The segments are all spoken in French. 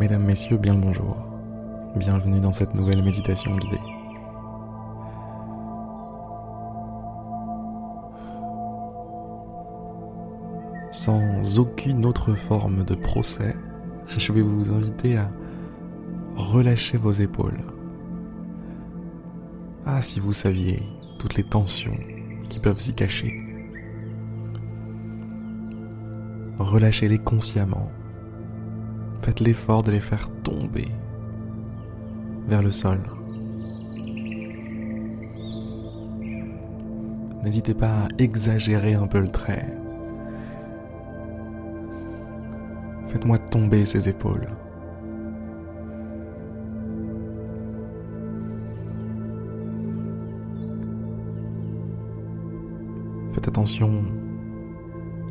Mesdames, Messieurs, bien le bonjour. Bienvenue dans cette nouvelle méditation guidée. Sans aucune autre forme de procès, je vais vous inviter à relâcher vos épaules. Ah, si vous saviez toutes les tensions qui peuvent s'y cacher. Relâchez-les consciemment Faites l'effort de les faire tomber vers le sol. N'hésitez pas à exagérer un peu le trait. Faites-moi tomber ces épaules. Faites attention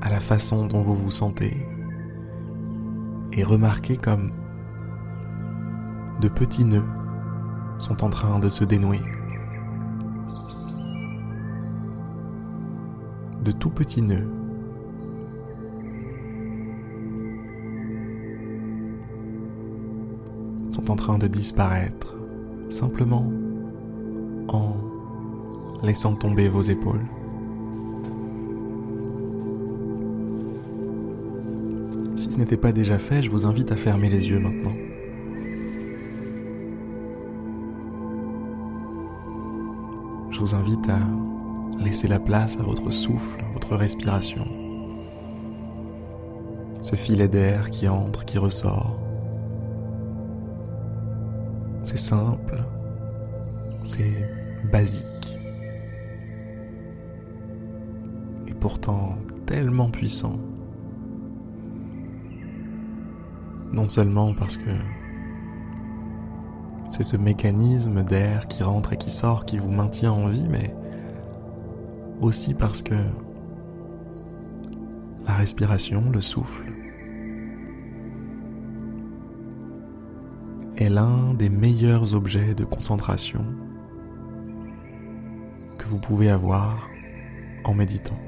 à la façon dont vous vous sentez et remarquez comme de petits nœuds sont en train de se dénouer. De tout petits nœuds. sont en train de disparaître simplement en laissant tomber vos épaules. N'était pas déjà fait, je vous invite à fermer les yeux maintenant. Je vous invite à laisser la place à votre souffle, votre respiration. Ce filet d'air qui entre, qui ressort. C'est simple, c'est basique. Et pourtant tellement puissant. Non seulement parce que c'est ce mécanisme d'air qui rentre et qui sort qui vous maintient en vie, mais aussi parce que la respiration, le souffle, est l'un des meilleurs objets de concentration que vous pouvez avoir en méditant.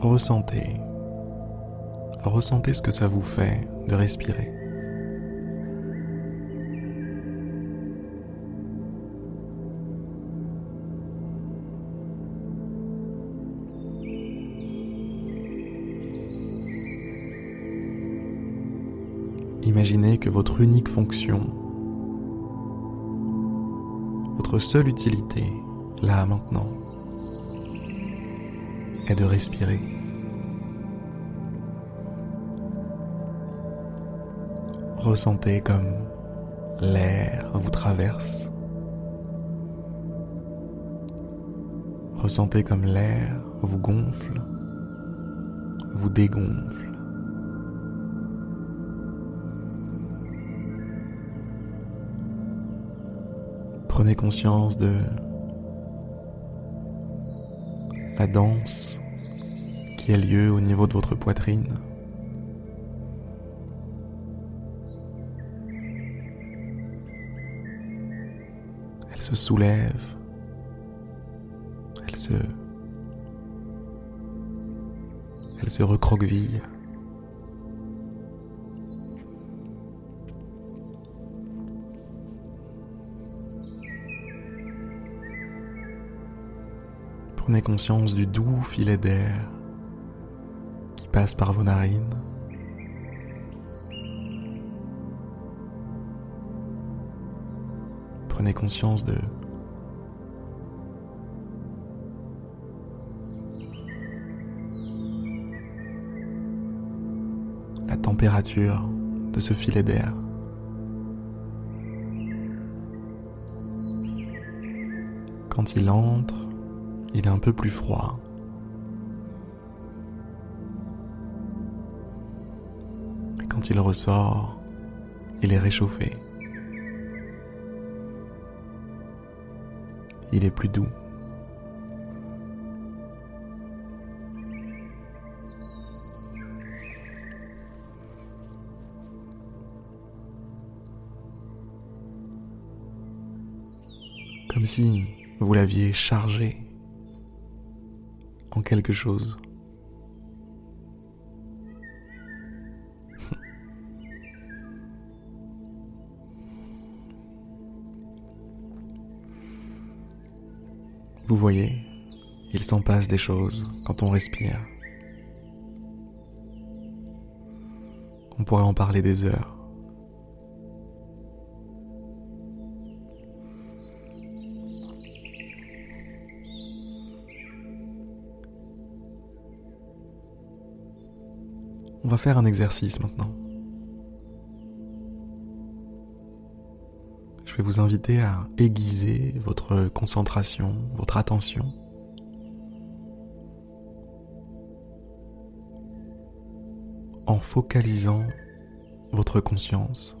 Ressentez. Ressentez ce que ça vous fait de respirer. Imaginez que votre unique fonction, votre seule utilité, là maintenant, est de respirer. Ressentez comme l'air vous traverse. Ressentez comme l'air vous gonfle, vous dégonfle. Prenez conscience de la danse qui a lieu au niveau de votre poitrine. Elle se soulève, elle se elle se recroqueville. Prenez conscience du doux filet d'air qui passe par vos narines. Prenez conscience de la température de ce filet d'air. Quand il entre, il est un peu plus froid. Quand il ressort, il est réchauffé. Il est plus doux. Comme si vous l'aviez chargé quelque chose. Vous voyez, il s'en passe des choses quand on respire. On pourrait en parler des heures. On va faire un exercice maintenant. Je vais vous inviter à aiguiser votre concentration, votre attention. en focalisant votre conscience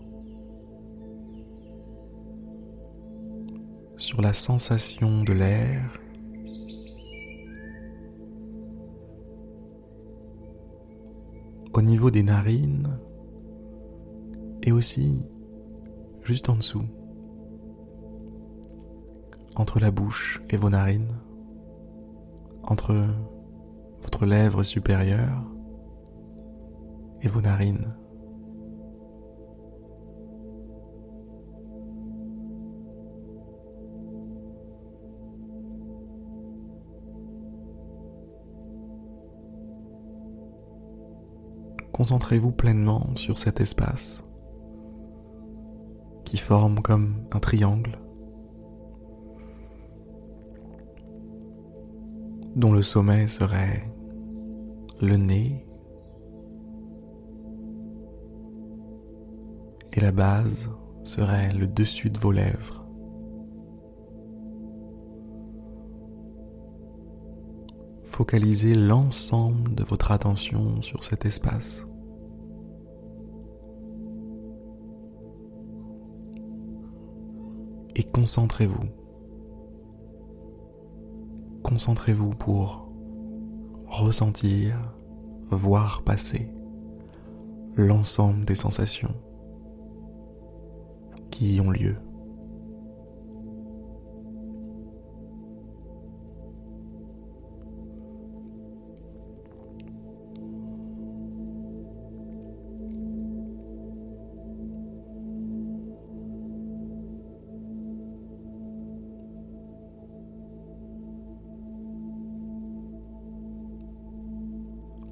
sur la sensation de l'air au niveau des narines et aussi juste en dessous, entre la bouche et vos narines, entre votre lèvre supérieure et vos narines. Concentrez-vous pleinement sur cet espace qui forme comme un triangle dont le sommet serait le nez et la base serait le dessus de vos lèvres. Focalisez l'ensemble de votre attention sur cet espace. Et concentrez-vous. Concentrez-vous pour ressentir, voir passer l'ensemble des sensations qui ont lieu.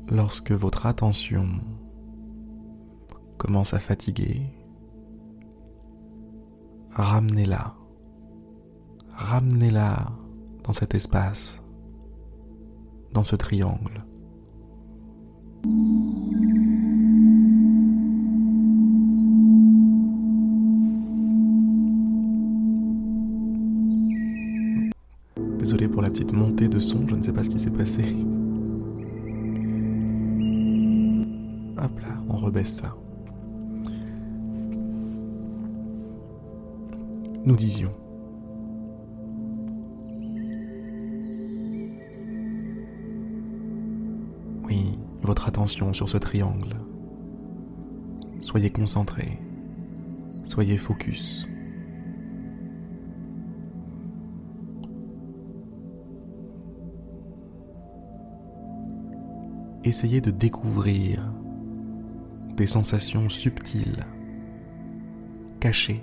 Lorsque votre attention commence à fatiguer, ramenez-la, ramenez-la dans cet espace, dans ce triangle. Désolé pour la petite montée de son, je ne sais pas ce qui s'est passé. Nous disions. Oui, votre attention sur ce triangle. Soyez concentré. Soyez focus. Essayez de découvrir des sensations subtiles, cachées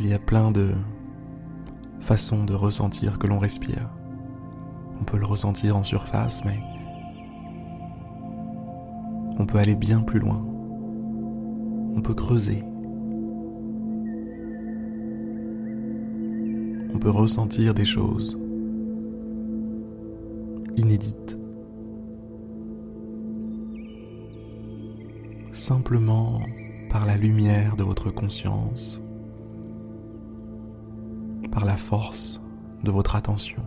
il y a plein de façons de ressentir que l'on respire. On peut le ressentir en surface, mais on peut aller bien plus loin. On peut creuser. On peut ressentir des choses inédites. Simplement par la lumière de votre conscience par la force de votre attention.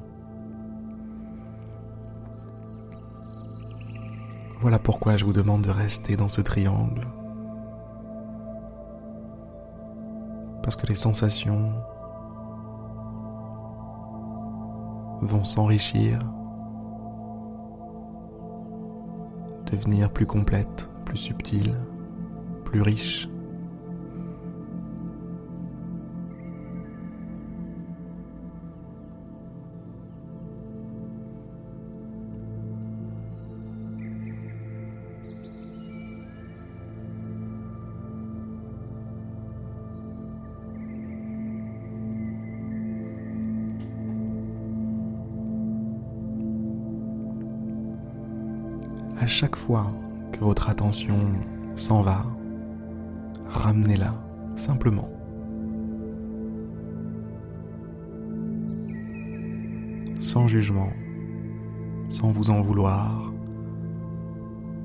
Voilà pourquoi je vous demande de rester dans ce triangle. Parce que les sensations vont s'enrichir, devenir plus complètes, plus subtiles, plus riches. À chaque fois que votre attention s'en va, ramenez-la simplement. Sans jugement, sans vous en vouloir,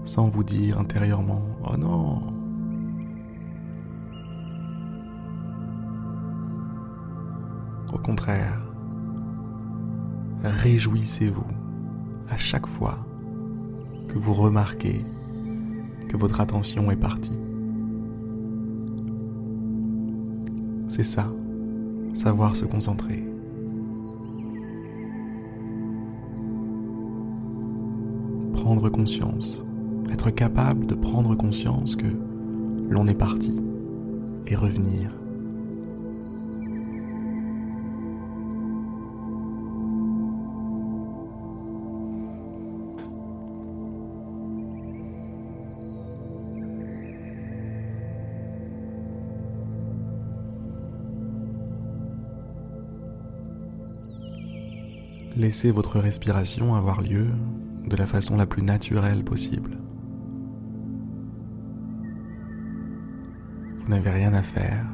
sans vous dire intérieurement ⁇ Oh non !⁇ Au contraire, réjouissez-vous à chaque fois que vous remarquez que votre attention est partie. C'est ça, savoir se concentrer. Prendre conscience, être capable de prendre conscience que l'on est parti et revenir Laissez votre respiration avoir lieu de la façon la plus naturelle possible. Vous n'avez rien à faire,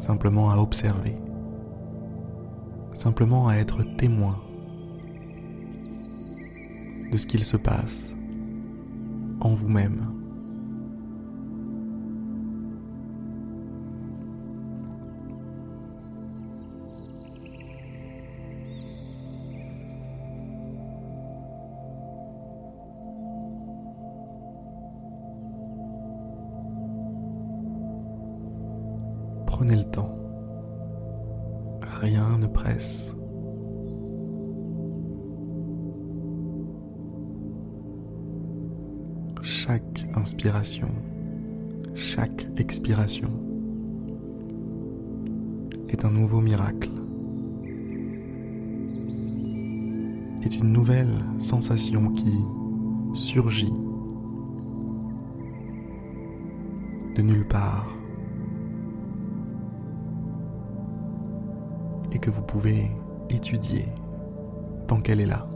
simplement à observer, simplement à être témoin de ce qu'il se passe en vous-même. Prenez le temps. Rien ne presse. Chaque inspiration, chaque expiration est un nouveau miracle. Est une nouvelle sensation qui surgit de nulle part et que vous pouvez étudier tant qu'elle est là.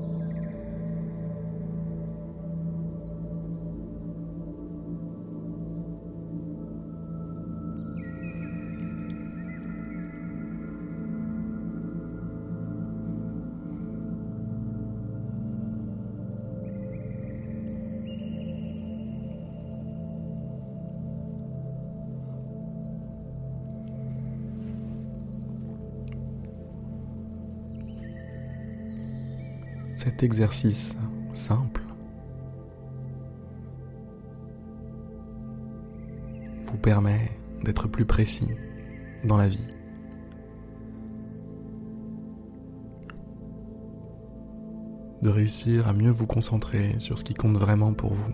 Cet exercice simple vous permet d'être plus précis dans la vie. De réussir à mieux vous concentrer sur ce qui compte vraiment pour vous.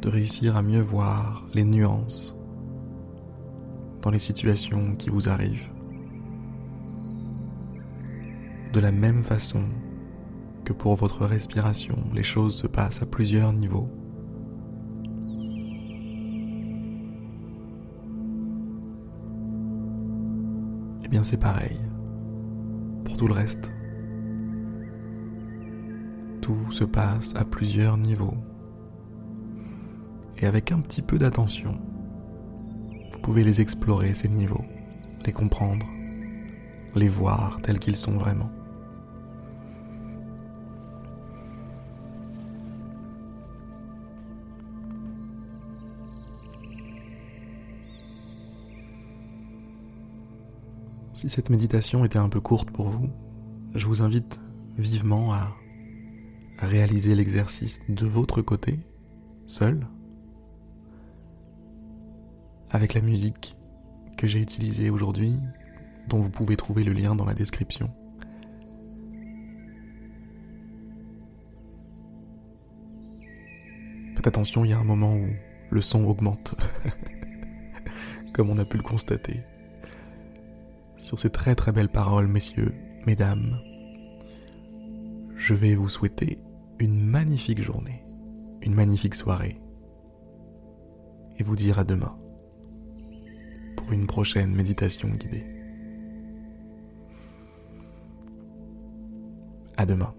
De réussir à mieux voir les nuances dans les situations qui vous arrivent. De la même façon que pour votre respiration, les choses se passent à plusieurs niveaux. Eh bien c'est pareil pour tout le reste. Tout se passe à plusieurs niveaux. Et avec un petit peu d'attention, vous pouvez les explorer, ces niveaux, les comprendre, les voir tels qu'ils sont vraiment. Si cette méditation était un peu courte pour vous, je vous invite vivement à réaliser l'exercice de votre côté, seul, avec la musique que j'ai utilisée aujourd'hui, dont vous pouvez trouver le lien dans la description. Faites attention, il y a un moment où le son augmente, comme on a pu le constater sur ces très très belles paroles, messieurs, mesdames, je vais vous souhaiter une magnifique journée, une magnifique soirée, et vous dire à demain pour une prochaine méditation guidée. À demain.